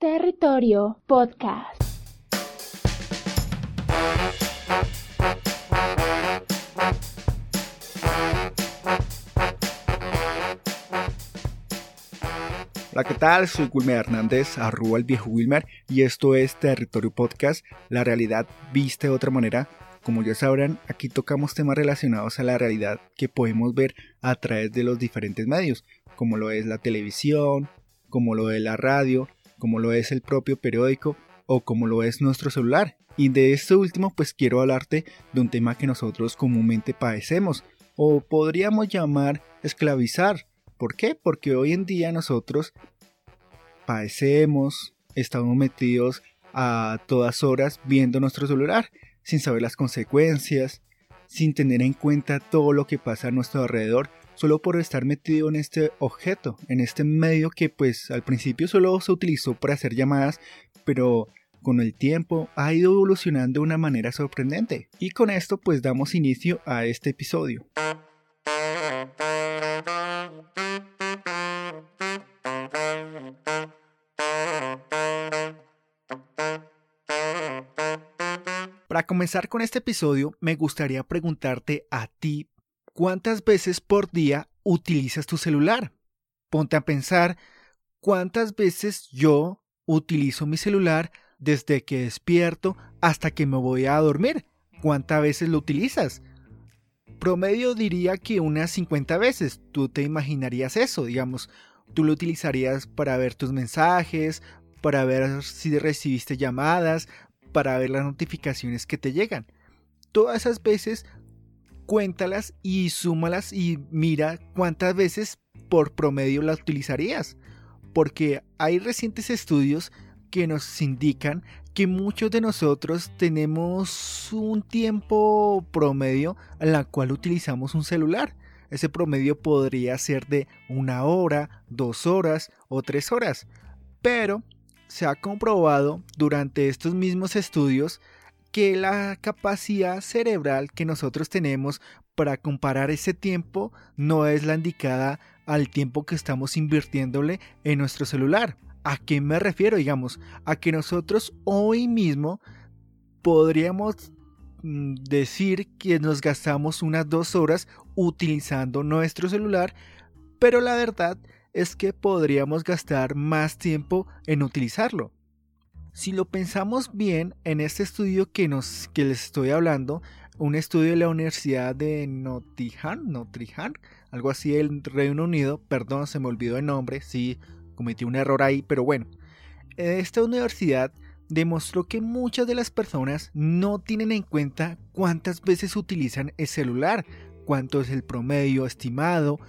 Territorio Podcast. Hola, ¿qué tal? Soy Wilmer Hernández, arroba el viejo Wilmer, y esto es Territorio Podcast, la realidad vista de otra manera. Como ya sabrán, aquí tocamos temas relacionados a la realidad que podemos ver a través de los diferentes medios, como lo es la televisión, como lo es la radio, como lo es el propio periódico o como lo es nuestro celular. Y de esto último pues quiero hablarte de un tema que nosotros comúnmente padecemos o podríamos llamar esclavizar ¿Por qué? Porque hoy en día nosotros padecemos, estamos metidos a todas horas viendo nuestro celular, sin saber las consecuencias, sin tener en cuenta todo lo que pasa a nuestro alrededor, solo por estar metido en este objeto, en este medio que pues al principio solo se utilizó para hacer llamadas, pero con el tiempo ha ido evolucionando de una manera sorprendente. Y con esto pues damos inicio a este episodio. Para comenzar con este episodio, me gustaría preguntarte a ti, ¿cuántas veces por día utilizas tu celular? Ponte a pensar, ¿cuántas veces yo utilizo mi celular desde que despierto hasta que me voy a dormir? ¿Cuántas veces lo utilizas? Promedio diría que unas 50 veces. Tú te imaginarías eso, digamos. Tú lo utilizarías para ver tus mensajes, para ver si recibiste llamadas, para ver las notificaciones que te llegan. Todas esas veces cuéntalas y súmalas y mira cuántas veces por promedio las utilizarías. Porque hay recientes estudios que nos indican que muchos de nosotros tenemos un tiempo promedio en la cual utilizamos un celular. Ese promedio podría ser de una hora, dos horas o tres horas. Pero se ha comprobado durante estos mismos estudios que la capacidad cerebral que nosotros tenemos para comparar ese tiempo no es la indicada al tiempo que estamos invirtiéndole en nuestro celular. ¿A qué me refiero? Digamos, a que nosotros hoy mismo podríamos mm, decir que nos gastamos unas dos horas utilizando nuestro celular, pero la verdad es que podríamos gastar más tiempo en utilizarlo. Si lo pensamos bien, en este estudio que, nos, que les estoy hablando, un estudio de la Universidad de Nottingham, Nottingham, algo así del Reino Unido, perdón, se me olvidó el nombre, sí, cometí un error ahí, pero bueno. Esta universidad demostró que muchas de las personas no tienen en cuenta cuántas veces utilizan el celular, cuánto es el promedio estimado,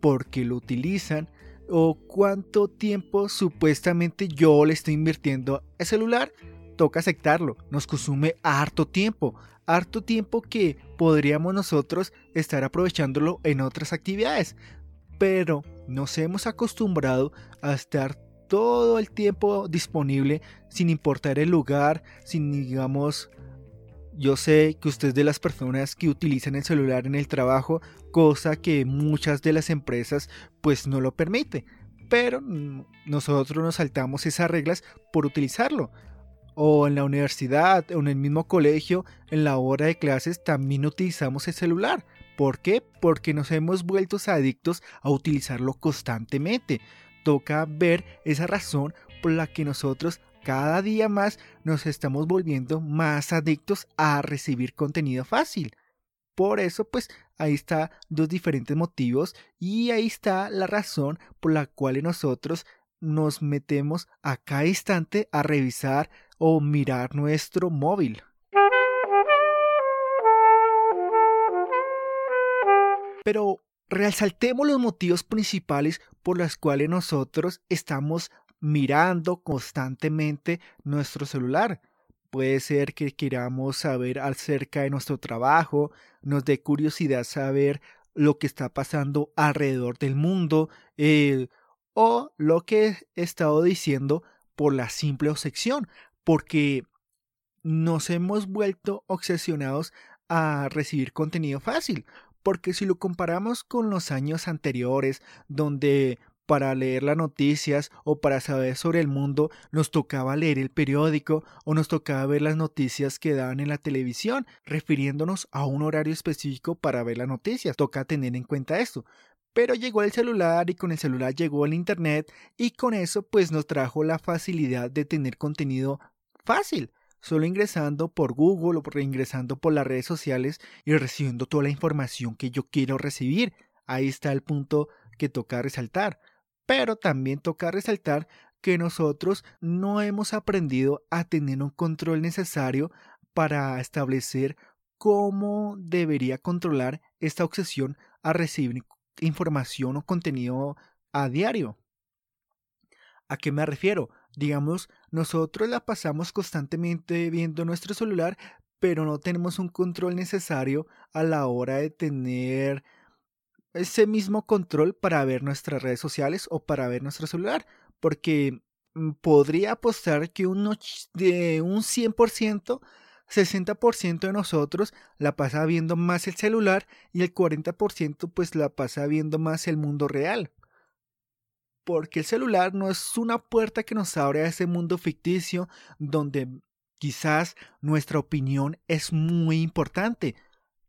por qué lo utilizan, o cuánto tiempo supuestamente yo le estoy invirtiendo al celular, toca aceptarlo. Nos consume harto tiempo, harto tiempo que podríamos nosotros estar aprovechándolo en otras actividades. Pero nos hemos acostumbrado a estar todo el tiempo disponible sin importar el lugar, sin digamos yo sé que usted es de las personas que utilizan el celular en el trabajo, cosa que muchas de las empresas pues no lo permite. Pero nosotros nos saltamos esas reglas por utilizarlo. O en la universidad o en el mismo colegio, en la hora de clases también utilizamos el celular. ¿Por qué? Porque nos hemos vuelto adictos a utilizarlo constantemente. Toca ver esa razón por la que nosotros cada día más nos estamos volviendo más adictos a recibir contenido fácil. Por eso, pues ahí está dos diferentes motivos y ahí está la razón por la cual nosotros nos metemos a cada instante a revisar o mirar nuestro móvil. Pero resaltemos los motivos principales por los cuales nosotros estamos mirando constantemente nuestro celular. Puede ser que queramos saber acerca de nuestro trabajo, nos dé curiosidad saber lo que está pasando alrededor del mundo eh, o lo que he estado diciendo por la simple obsesión, porque nos hemos vuelto obsesionados a recibir contenido fácil, porque si lo comparamos con los años anteriores, donde para leer las noticias o para saber sobre el mundo nos tocaba leer el periódico o nos tocaba ver las noticias que daban en la televisión, refiriéndonos a un horario específico para ver las noticias. Toca tener en cuenta esto. Pero llegó el celular y con el celular llegó el Internet y con eso pues nos trajo la facilidad de tener contenido fácil, solo ingresando por Google o reingresando por las redes sociales y recibiendo toda la información que yo quiero recibir. Ahí está el punto que toca resaltar. Pero también toca resaltar que nosotros no hemos aprendido a tener un control necesario para establecer cómo debería controlar esta obsesión a recibir información o contenido a diario. ¿A qué me refiero? Digamos, nosotros la pasamos constantemente viendo nuestro celular, pero no tenemos un control necesario a la hora de tener ese mismo control para ver nuestras redes sociales o para ver nuestro celular, porque mm, podría apostar que un, de un 100% 60% de nosotros la pasa viendo más el celular y el 40% pues la pasa viendo más el mundo real. Porque el celular no es una puerta que nos abre a ese mundo ficticio donde quizás nuestra opinión es muy importante.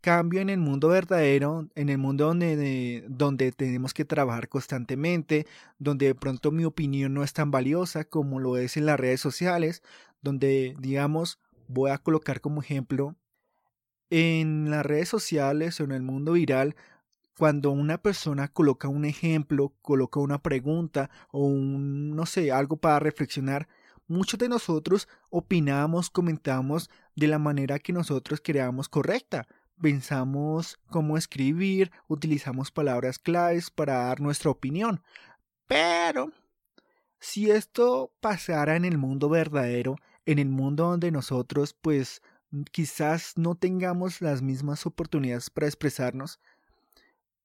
Cambio en el mundo verdadero, en el mundo donde, donde tenemos que trabajar constantemente, donde de pronto mi opinión no es tan valiosa como lo es en las redes sociales, donde digamos voy a colocar como ejemplo, en las redes sociales o en el mundo viral, cuando una persona coloca un ejemplo, coloca una pregunta o un, no sé, algo para reflexionar, muchos de nosotros opinamos, comentamos de la manera que nosotros creamos correcta. Pensamos cómo escribir, utilizamos palabras claves para dar nuestra opinión. Pero, si esto pasara en el mundo verdadero, en el mundo donde nosotros pues quizás no tengamos las mismas oportunidades para expresarnos,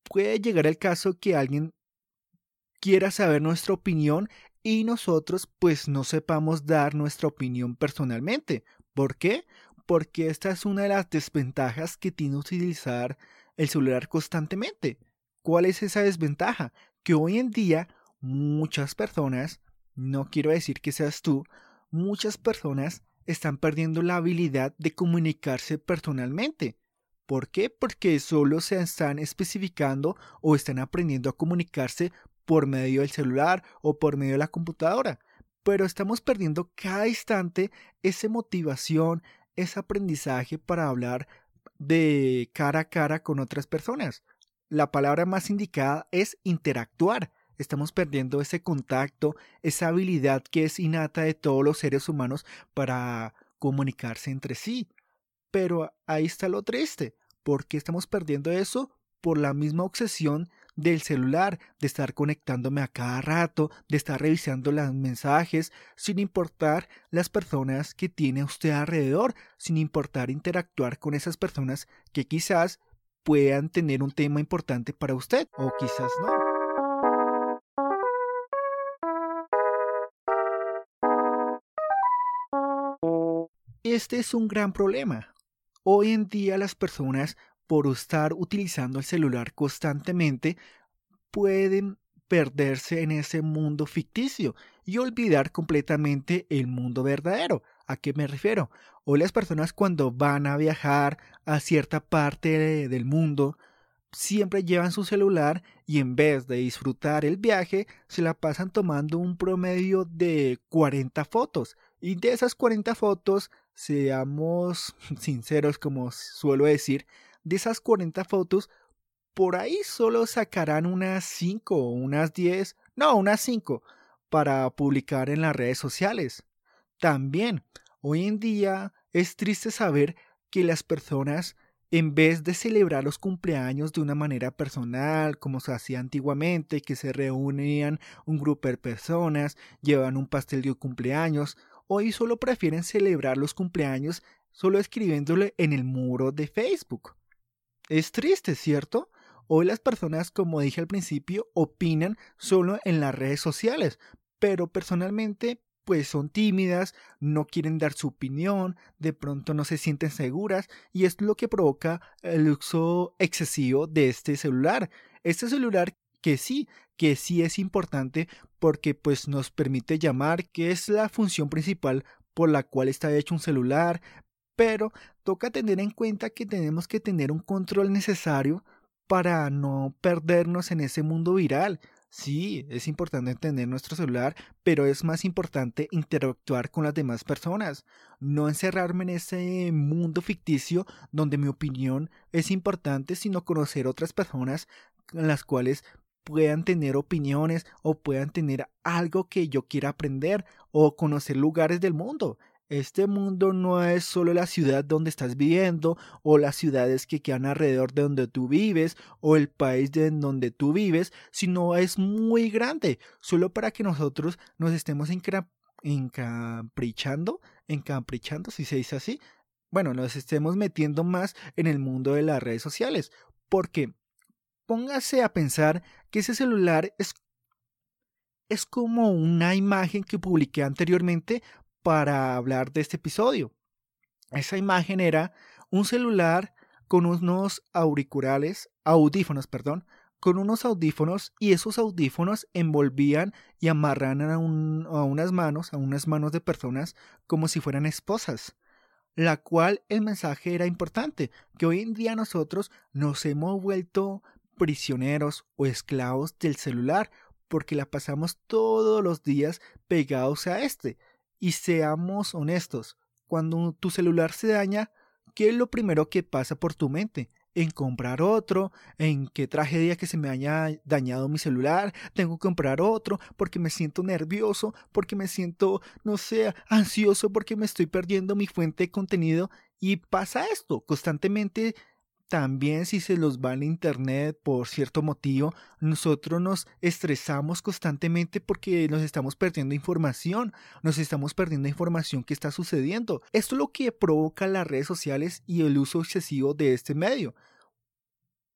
puede llegar el caso que alguien quiera saber nuestra opinión y nosotros pues no sepamos dar nuestra opinión personalmente. ¿Por qué? Porque esta es una de las desventajas que tiene utilizar el celular constantemente. ¿Cuál es esa desventaja? Que hoy en día muchas personas, no quiero decir que seas tú, muchas personas están perdiendo la habilidad de comunicarse personalmente. ¿Por qué? Porque solo se están especificando o están aprendiendo a comunicarse por medio del celular o por medio de la computadora. Pero estamos perdiendo cada instante esa motivación, ese aprendizaje para hablar de cara a cara con otras personas. La palabra más indicada es interactuar. Estamos perdiendo ese contacto, esa habilidad que es innata de todos los seres humanos para comunicarse entre sí. Pero ahí está lo triste. ¿Por qué estamos perdiendo eso? Por la misma obsesión del celular, de estar conectándome a cada rato, de estar revisando los mensajes, sin importar las personas que tiene usted alrededor, sin importar interactuar con esas personas que quizás puedan tener un tema importante para usted o quizás no. Este es un gran problema. Hoy en día las personas, por estar utilizando el celular constantemente, pueden perderse en ese mundo ficticio y olvidar completamente el mundo verdadero. ¿A qué me refiero? Hoy las personas cuando van a viajar a cierta parte del mundo, siempre llevan su celular y en vez de disfrutar el viaje, se la pasan tomando un promedio de 40 fotos. Y de esas 40 fotos, seamos sinceros como suelo decir, de esas 40 fotos, por ahí solo sacarán unas 5 o unas 10, no, unas 5 para publicar en las redes sociales. También, hoy en día es triste saber que las personas, en vez de celebrar los cumpleaños de una manera personal, como se hacía antiguamente, que se reunían un grupo de personas, llevan un pastel de cumpleaños, hoy solo prefieren celebrar los cumpleaños solo escribiéndole en el muro de Facebook. Es triste, ¿cierto? Hoy las personas, como dije al principio, opinan solo en las redes sociales, pero personalmente pues son tímidas, no quieren dar su opinión, de pronto no se sienten seguras y es lo que provoca el uso excesivo de este celular. Este celular que sí que sí es importante porque pues nos permite llamar, que es la función principal por la cual está hecho un celular, pero toca tener en cuenta que tenemos que tener un control necesario para no perdernos en ese mundo viral. Sí, es importante tener nuestro celular, pero es más importante interactuar con las demás personas, no encerrarme en ese mundo ficticio donde mi opinión es importante, sino conocer otras personas las cuales puedan tener opiniones o puedan tener algo que yo quiera aprender o conocer lugares del mundo. Este mundo no es solo la ciudad donde estás viviendo o las ciudades que quedan alrededor de donde tú vives o el país de donde tú vives, sino es muy grande, solo para que nosotros nos estemos encaprichando, encaprichando, si se dice así, bueno, nos estemos metiendo más en el mundo de las redes sociales, porque póngase a pensar que ese celular es es como una imagen que publiqué anteriormente para hablar de este episodio. Esa imagen era un celular con unos auriculares, audífonos, perdón, con unos audífonos y esos audífonos envolvían y amarran a, unas manos, a unas manos de personas como si fueran esposas, la cual el mensaje era importante, que hoy en día nosotros nos hemos vuelto prisioneros o esclavos del celular porque la pasamos todos los días pegados a este y seamos honestos, cuando tu celular se daña, ¿qué es lo primero que pasa por tu mente? en comprar otro, en qué tragedia que se me haya dañado mi celular, tengo que comprar otro porque me siento nervioso, porque me siento, no sé, ansioso porque me estoy perdiendo mi fuente de contenido y pasa esto, constantemente también si se los va el internet por cierto motivo, nosotros nos estresamos constantemente porque nos estamos perdiendo información, nos estamos perdiendo información que está sucediendo. Esto es lo que provoca las redes sociales y el uso excesivo de este medio.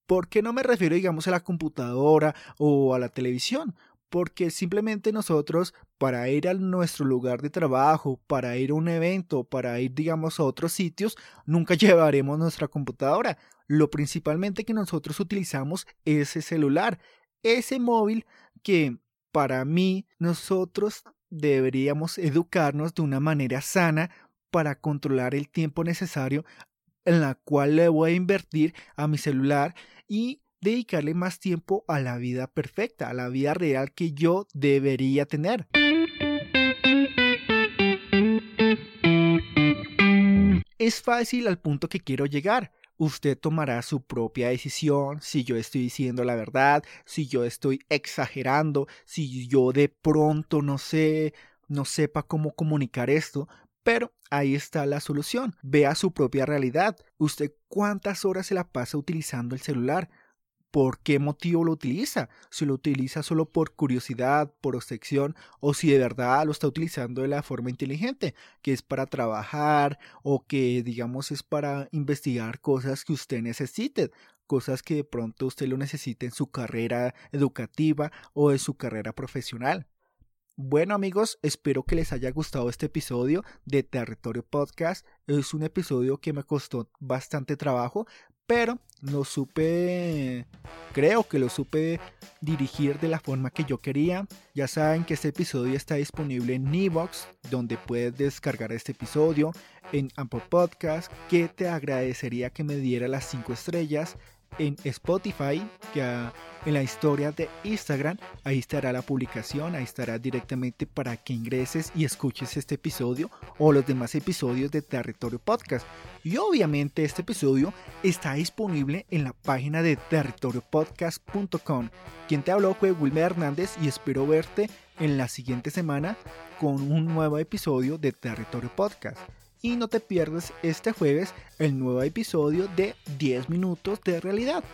¿Por qué no me refiero, digamos, a la computadora o a la televisión? Porque simplemente nosotros para ir a nuestro lugar de trabajo, para ir a un evento, para ir digamos a otros sitios, nunca llevaremos nuestra computadora. Lo principalmente que nosotros utilizamos es ese celular, ese móvil que para mí nosotros deberíamos educarnos de una manera sana para controlar el tiempo necesario en la cual le voy a invertir a mi celular y dedicarle más tiempo a la vida perfecta, a la vida real que yo debería tener. Es fácil al punto que quiero llegar. Usted tomará su propia decisión si yo estoy diciendo la verdad, si yo estoy exagerando, si yo de pronto no sé, no sepa cómo comunicar esto, pero ahí está la solución. Vea su propia realidad. Usted cuántas horas se la pasa utilizando el celular por qué motivo lo utiliza, si lo utiliza solo por curiosidad, por obsesión, o si de verdad lo está utilizando de la forma inteligente, que es para trabajar o que digamos es para investigar cosas que usted necesite, cosas que de pronto usted lo necesite en su carrera educativa o en su carrera profesional. Bueno amigos, espero que les haya gustado este episodio de Territorio Podcast. Es un episodio que me costó bastante trabajo, pero lo supe, creo que lo supe dirigir de la forma que yo quería. Ya saben que este episodio está disponible en Evox, donde puedes descargar este episodio, en Ample Podcast, que te agradecería que me diera las 5 estrellas en Spotify, en la historia de Instagram, ahí estará la publicación, ahí estará directamente para que ingreses y escuches este episodio o los demás episodios de Territorio Podcast. Y obviamente este episodio está disponible en la página de territoriopodcast.com. Quien te habló fue Wilmer Hernández y espero verte en la siguiente semana con un nuevo episodio de Territorio Podcast y no te pierdas este jueves el nuevo episodio de 10 minutos de realidad.